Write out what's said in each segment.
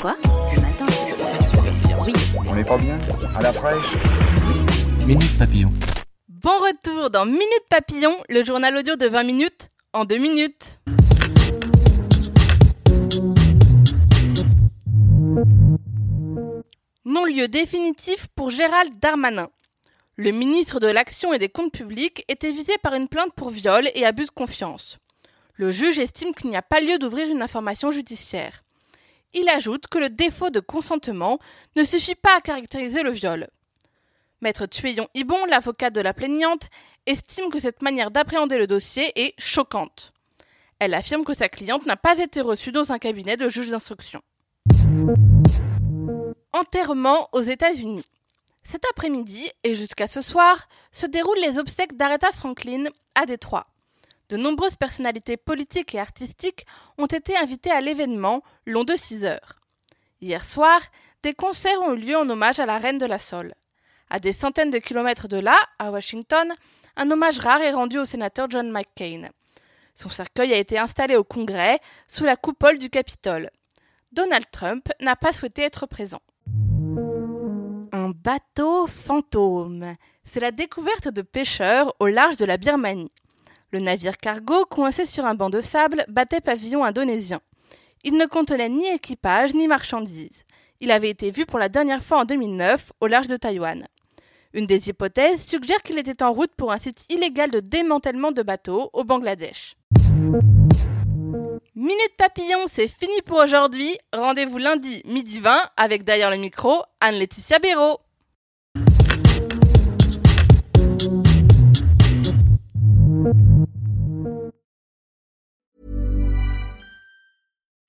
Quoi Ce matin Oui. On n'est pas bien À la fraîche Minute Papillon. Bon retour dans Minute Papillon, le journal audio de 20 minutes en 2 minutes. Non-lieu définitif pour Gérald Darmanin. Le ministre de l'Action et des Comptes publics était visé par une plainte pour viol et abus de confiance. Le juge estime qu'il n'y a pas lieu d'ouvrir une information judiciaire. Il ajoute que le défaut de consentement ne suffit pas à caractériser le viol. Maître Tuyon Ibon, l'avocate de la plaignante, estime que cette manière d'appréhender le dossier est choquante. Elle affirme que sa cliente n'a pas été reçue dans un cabinet de juge d'instruction. Enterrement aux États-Unis. Cet après-midi et jusqu'à ce soir se déroulent les obsèques d'Aretha Franklin à Détroit. De nombreuses personnalités politiques et artistiques ont été invitées à l'événement long de 6 heures. Hier soir, des concerts ont eu lieu en hommage à la reine de la Soul. À des centaines de kilomètres de là, à Washington, un hommage rare est rendu au sénateur John McCain. Son cercueil a été installé au Congrès, sous la coupole du Capitole. Donald Trump n'a pas souhaité être présent. Un bateau fantôme. C'est la découverte de pêcheurs au large de la Birmanie. Le navire cargo, coincé sur un banc de sable, battait pavillon indonésien. Il ne contenait ni équipage ni marchandises. Il avait été vu pour la dernière fois en 2009 au large de Taïwan. Une des hypothèses suggère qu'il était en route pour un site illégal de démantèlement de bateaux au Bangladesh. Minute Papillon, c'est fini pour aujourd'hui. Rendez-vous lundi midi 20 avec derrière le micro Anne-Laetitia Béraud.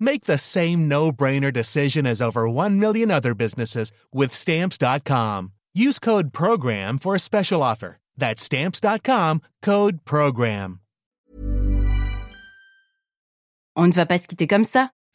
Make the same no-brainer decision as over 1 million other businesses with stamps.com. Use code program for a special offer. That's stamps.com, code program. On ne va pas se quitter comme ça.